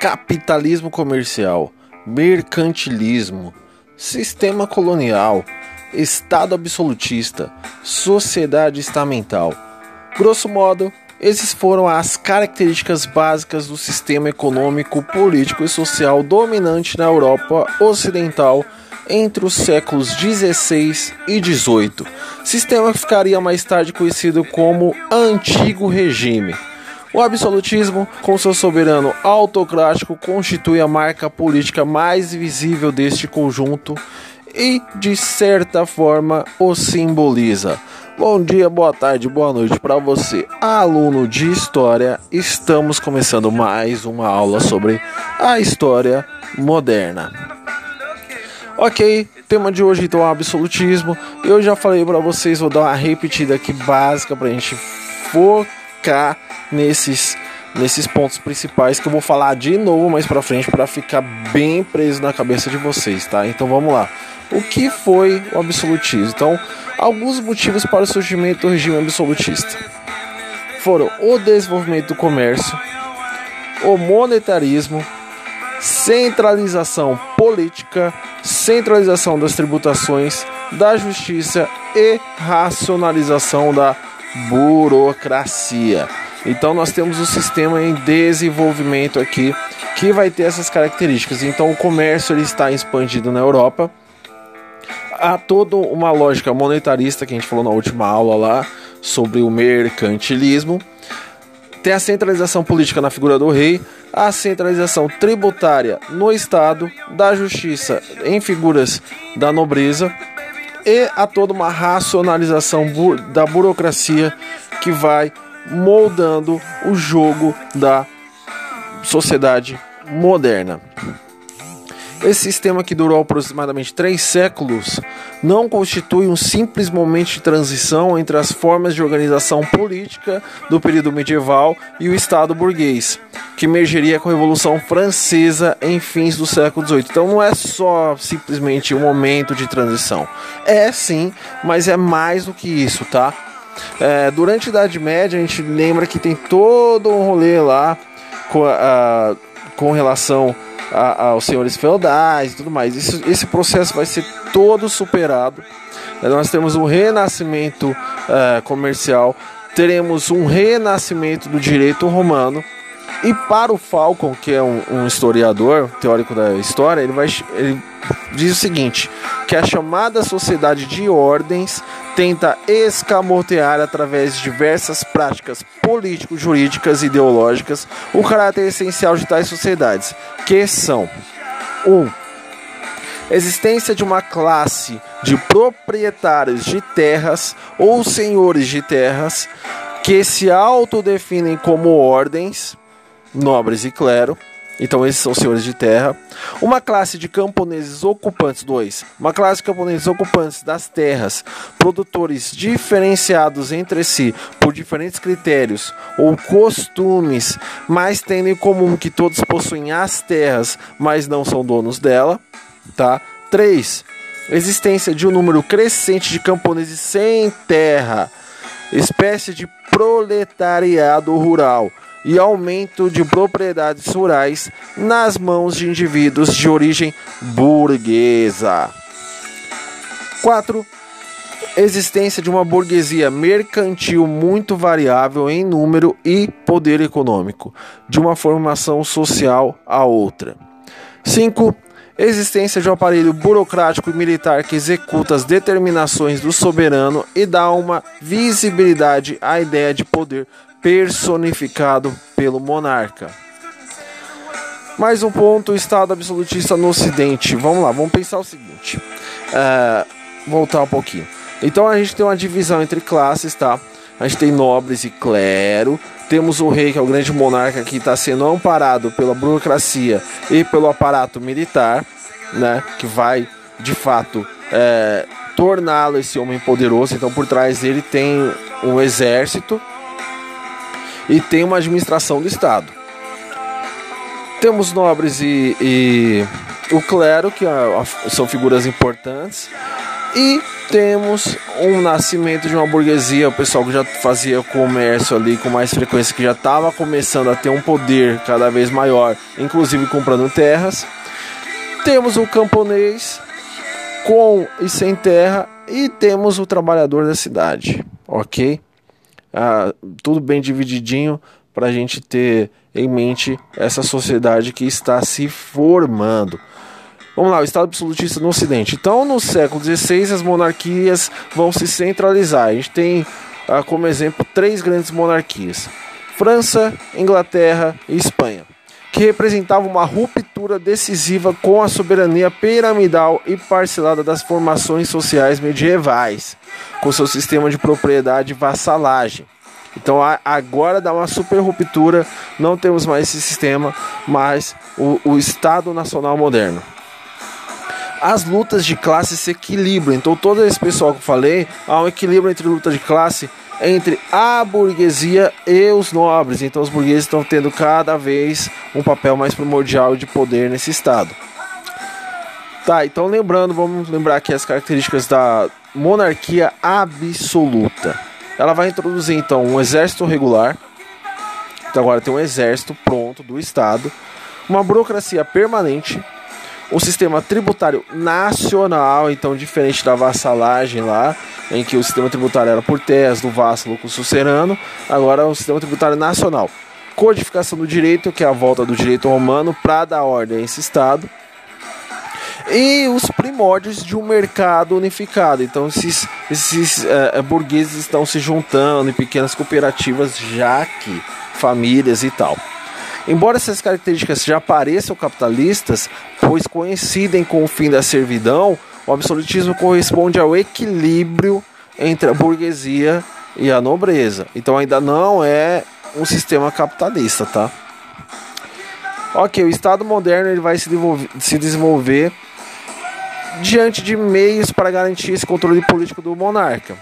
capitalismo comercial, mercantilismo, sistema colonial, Estado absolutista, sociedade estamental. Grosso modo, esses foram as características básicas do sistema econômico, político e social dominante na Europa Ocidental entre os séculos 16 e 18. Sistema que ficaria mais tarde conhecido como Antigo Regime. O absolutismo, com seu soberano autocrático, constitui a marca política mais visível deste conjunto e, de certa forma, o simboliza. Bom dia, boa tarde, boa noite para você, aluno de história. Estamos começando mais uma aula sobre a história moderna. Ok, tema de hoje então é absolutismo. Eu já falei para vocês, vou dar uma repetida aqui básica para a gente focar nesses nesses pontos principais que eu vou falar de novo mais para frente para ficar bem preso na cabeça de vocês, tá? Então vamos lá. O que foi o absolutismo? Então, alguns motivos para o surgimento do regime absolutista foram o desenvolvimento do comércio, o monetarismo, centralização política, centralização das tributações, da justiça e racionalização da burocracia. Então nós temos um sistema em desenvolvimento aqui que vai ter essas características. Então o comércio ele está expandido na Europa. Há toda uma lógica monetarista que a gente falou na última aula lá sobre o mercantilismo. Tem a centralização política na figura do rei, a centralização tributária no Estado, da justiça em figuras da nobreza e a toda uma racionalização da burocracia que vai moldando o jogo da sociedade moderna. Esse sistema que durou aproximadamente três séculos não constitui um simples momento de transição entre as formas de organização política do período medieval e o Estado burguês, que emergeria com a Revolução Francesa em fins do século XVIII. Então não é só simplesmente um momento de transição. É sim, mas é mais do que isso, tá? É, durante a Idade Média, a gente lembra que tem todo um rolê lá com, a, com relação a, aos senhores feudais e tudo mais. Isso, esse processo vai ser todo superado. Nós temos um renascimento é, comercial, teremos um renascimento do direito romano. E para o Falcon, que é um, um historiador, teórico da história, ele, vai, ele diz o seguinte: que a chamada sociedade de ordens tenta escamotear através de diversas práticas político-jurídicas e ideológicas o caráter essencial de tais sociedades, que são 1. Um, existência de uma classe de proprietários de terras ou senhores de terras que se autodefinem como ordens, nobres e clero. Então esses são senhores de terra. Uma classe de camponeses ocupantes, dois. Uma classe de camponeses ocupantes das terras, produtores diferenciados entre si por diferentes critérios ou costumes, mas tendo em comum que todos possuem as terras, mas não são donos dela, tá? 3. Existência de um número crescente de camponeses sem terra, espécie de proletariado rural e aumento de propriedades rurais nas mãos de indivíduos de origem burguesa. 4. Existência de uma burguesia mercantil muito variável em número e poder econômico, de uma formação social a outra. 5 existência de um aparelho burocrático e militar que executa as determinações do soberano e dá uma visibilidade à ideia de poder personificado pelo monarca. Mais um ponto: o Estado absolutista no Ocidente. Vamos lá, vamos pensar o seguinte. Uh, voltar um pouquinho. Então a gente tem uma divisão entre classes, tá? A gente tem nobres e clero. Temos o rei, que é o grande monarca, que está sendo amparado pela burocracia e pelo aparato militar, né? Que vai, de fato, é, torná-lo esse homem poderoso. Então, por trás dele tem um exército e tem uma administração do Estado. Temos nobres e, e o clero, que são figuras importantes, e temos um nascimento de uma burguesia, o pessoal que já fazia comércio ali com mais frequência, que já estava começando a ter um poder cada vez maior, inclusive comprando terras. Temos o camponês com e sem terra e temos o trabalhador da cidade, ok? Ah, tudo bem divididinho para a gente ter em mente essa sociedade que está se formando. Vamos lá, o Estado absolutista no Ocidente. Então, no século XVI, as monarquias vão se centralizar. A gente tem, ah, como exemplo, três grandes monarquias: França, Inglaterra e Espanha, que representavam uma ruptura decisiva com a soberania piramidal e parcelada das formações sociais medievais, com seu sistema de propriedade e vassalagem. Então agora dá uma super ruptura, não temos mais esse sistema, mas o, o Estado Nacional moderno as lutas de classe se equilibram. Então, todo esse pessoal que eu falei, há um equilíbrio entre luta de classe entre a burguesia e os nobres. Então, os burgueses estão tendo cada vez um papel mais primordial de poder nesse estado. Tá, então lembrando, vamos lembrar aqui as características da monarquia absoluta. Ela vai introduzir então um exército regular. Então agora tem um exército pronto do estado, uma burocracia permanente, um sistema tributário nacional, então diferente da vassalagem lá, em que o sistema tributário era por terras, do vassalo com o sucerano, agora é um sistema tributário nacional. Codificação do direito, que é a volta do direito romano para dar ordem a esse Estado. E os primórdios de um mercado unificado. Então, esses, esses uh, burgueses estão se juntando em pequenas cooperativas, já que famílias e tal. Embora essas características já pareçam capitalistas, pois coincidem com o fim da servidão, o absolutismo corresponde ao equilíbrio entre a burguesia e a nobreza. Então ainda não é um sistema capitalista, tá? Ok, o Estado moderno ele vai se desenvolver, se desenvolver diante de meios para garantir esse controle político do monarca,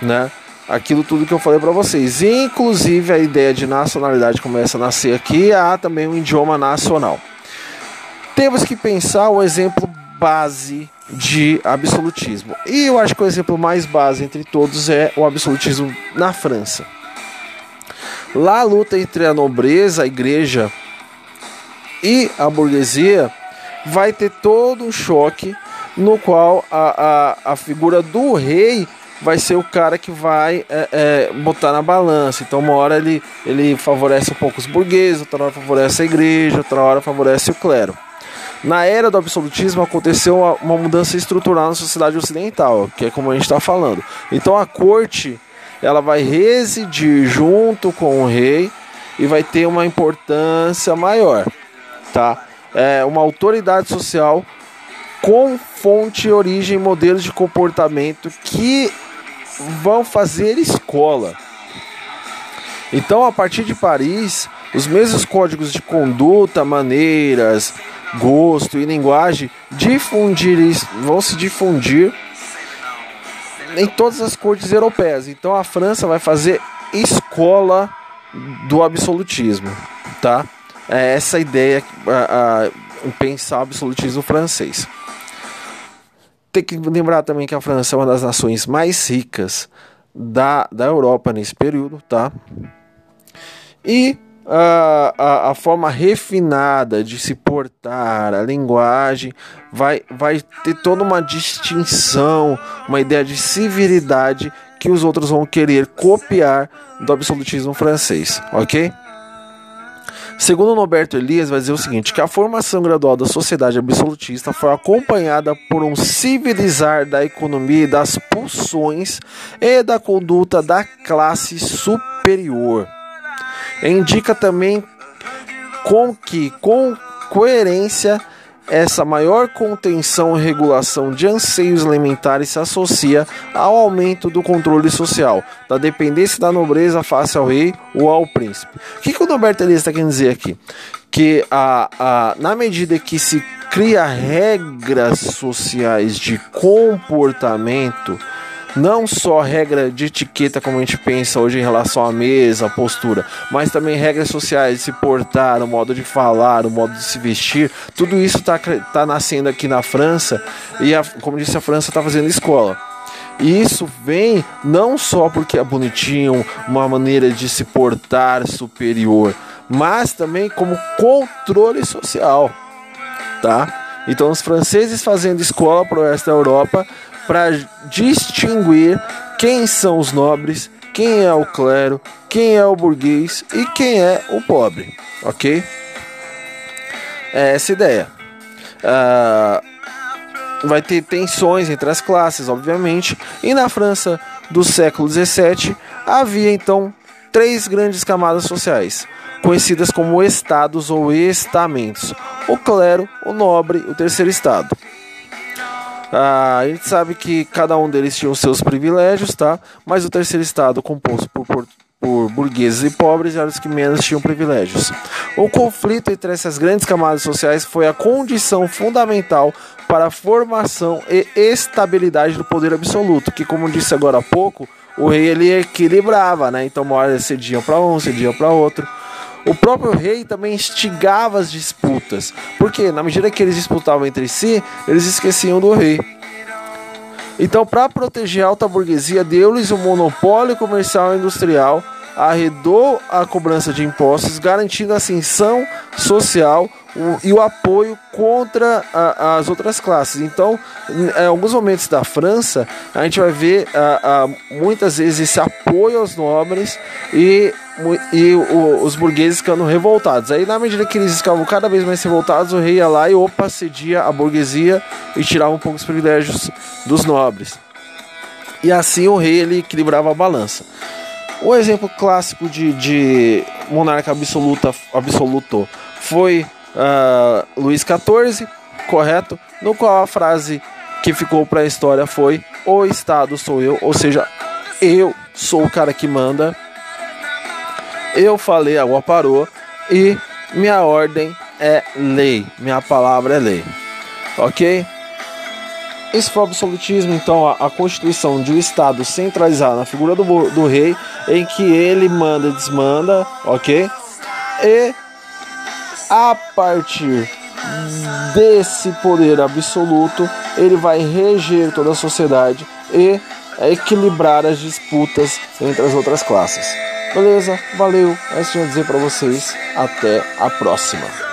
né? Aquilo tudo que eu falei para vocês. Inclusive a ideia de nacionalidade começa a nascer aqui, há também um idioma nacional. Temos que pensar o exemplo base de absolutismo. E eu acho que o exemplo mais base entre todos é o absolutismo na França. Lá a luta entre a nobreza, a igreja e a burguesia vai ter todo um choque no qual a, a, a figura do rei vai ser o cara que vai é, é, botar na balança. Então, uma hora ele, ele favorece um pouco os burgueses, outra hora favorece a igreja, outra hora favorece o clero. Na era do absolutismo aconteceu uma, uma mudança estrutural na sociedade ocidental, que é como a gente está falando. Então, a corte ela vai residir junto com o rei e vai ter uma importância maior, tá? É uma autoridade social com fonte, origem, modelos de comportamento que vão fazer escola. Então, a partir de Paris, os mesmos códigos de conduta, maneiras, gosto e linguagem difundir, vão se difundir em todas as cortes europeias. Então, a França vai fazer escola do absolutismo, tá? É essa ideia a, a, pensar o absolutismo francês tem que lembrar também que a França é uma das nações mais ricas da, da Europa nesse período, tá? E a, a, a, forma refinada de se portar, a linguagem, vai, vai ter toda uma distinção, uma ideia de civilidade que os outros vão querer copiar do absolutismo francês, ok? Segundo Norberto Elias, vai dizer o seguinte: que a formação gradual da sociedade absolutista foi acompanhada por um civilizar da economia e das pulsões e da conduta da classe superior. Indica também com que, com coerência, essa maior contenção e regulação de anseios alimentares se associa ao aumento do controle social, da dependência da nobreza face ao rei ou ao príncipe. O que, que o Norberto Elias está querendo dizer aqui? Que a, a, na medida que se cria regras sociais de comportamento, não só regra de etiqueta como a gente pensa hoje em relação à mesa, à postura, mas também regras sociais de se portar, o modo de falar, o modo de se vestir, tudo isso está tá nascendo aqui na França e, a, como disse, a França está fazendo escola. E isso vem não só porque é bonitinho, uma maneira de se portar superior, mas também como controle social, tá? Então os franceses fazendo escola para o resto da Europa para distinguir quem são os nobres, quem é o clero, quem é o burguês e quem é o pobre, ok? É essa ideia. Uh, vai ter tensões entre as classes, obviamente, e na França do século XVII havia então três grandes camadas sociais, conhecidas como estados ou estamentos: o clero, o nobre, o terceiro estado. Ah, a gente sabe que cada um deles tinha os seus privilégios, tá? Mas o terceiro estado, composto por, por, por burgueses e pobres, eram os que menos tinham privilégios. O conflito entre essas grandes camadas sociais foi a condição fundamental para a formação e estabilidade do poder absoluto, que, como disse agora há pouco, o rei ele equilibrava, né? Então, uma hora cediam para um, cediam para outro. O próprio rei também instigava as disputas, porque na medida que eles disputavam entre si, eles esqueciam do rei. Então, para proteger a alta burguesia, deu-lhes o um monopólio comercial e industrial, arredou a cobrança de impostos, garantindo a ascensão social e o apoio contra as outras classes. Então, em alguns momentos da França, a gente vai ver muitas vezes esse apoio aos nobres e, os burgueses ficando revoltados. Aí, na medida que eles ficavam cada vez mais revoltados, o rei ia lá e opa, cedia a burguesia e tirava um pouco os privilégios dos nobres. E assim o rei ele equilibrava a balança. O exemplo clássico de, de monarca absoluta, absoluto foi uh, Luís XIV, correto? No qual a frase que ficou para a história foi: O Estado sou eu, ou seja, eu sou o cara que manda. Eu falei, a água parou e minha ordem é lei, minha palavra é lei, ok? Esse foi o absolutismo, então, a, a, constituição de um Estado centralizado na figura do, do rei, em que ele manda e desmanda, ok? E a partir desse poder absoluto, ele vai reger toda a sociedade e equilibrar as disputas entre as outras classes. Beleza? Valeu. É isso que eu ia dizer para vocês. Até a próxima.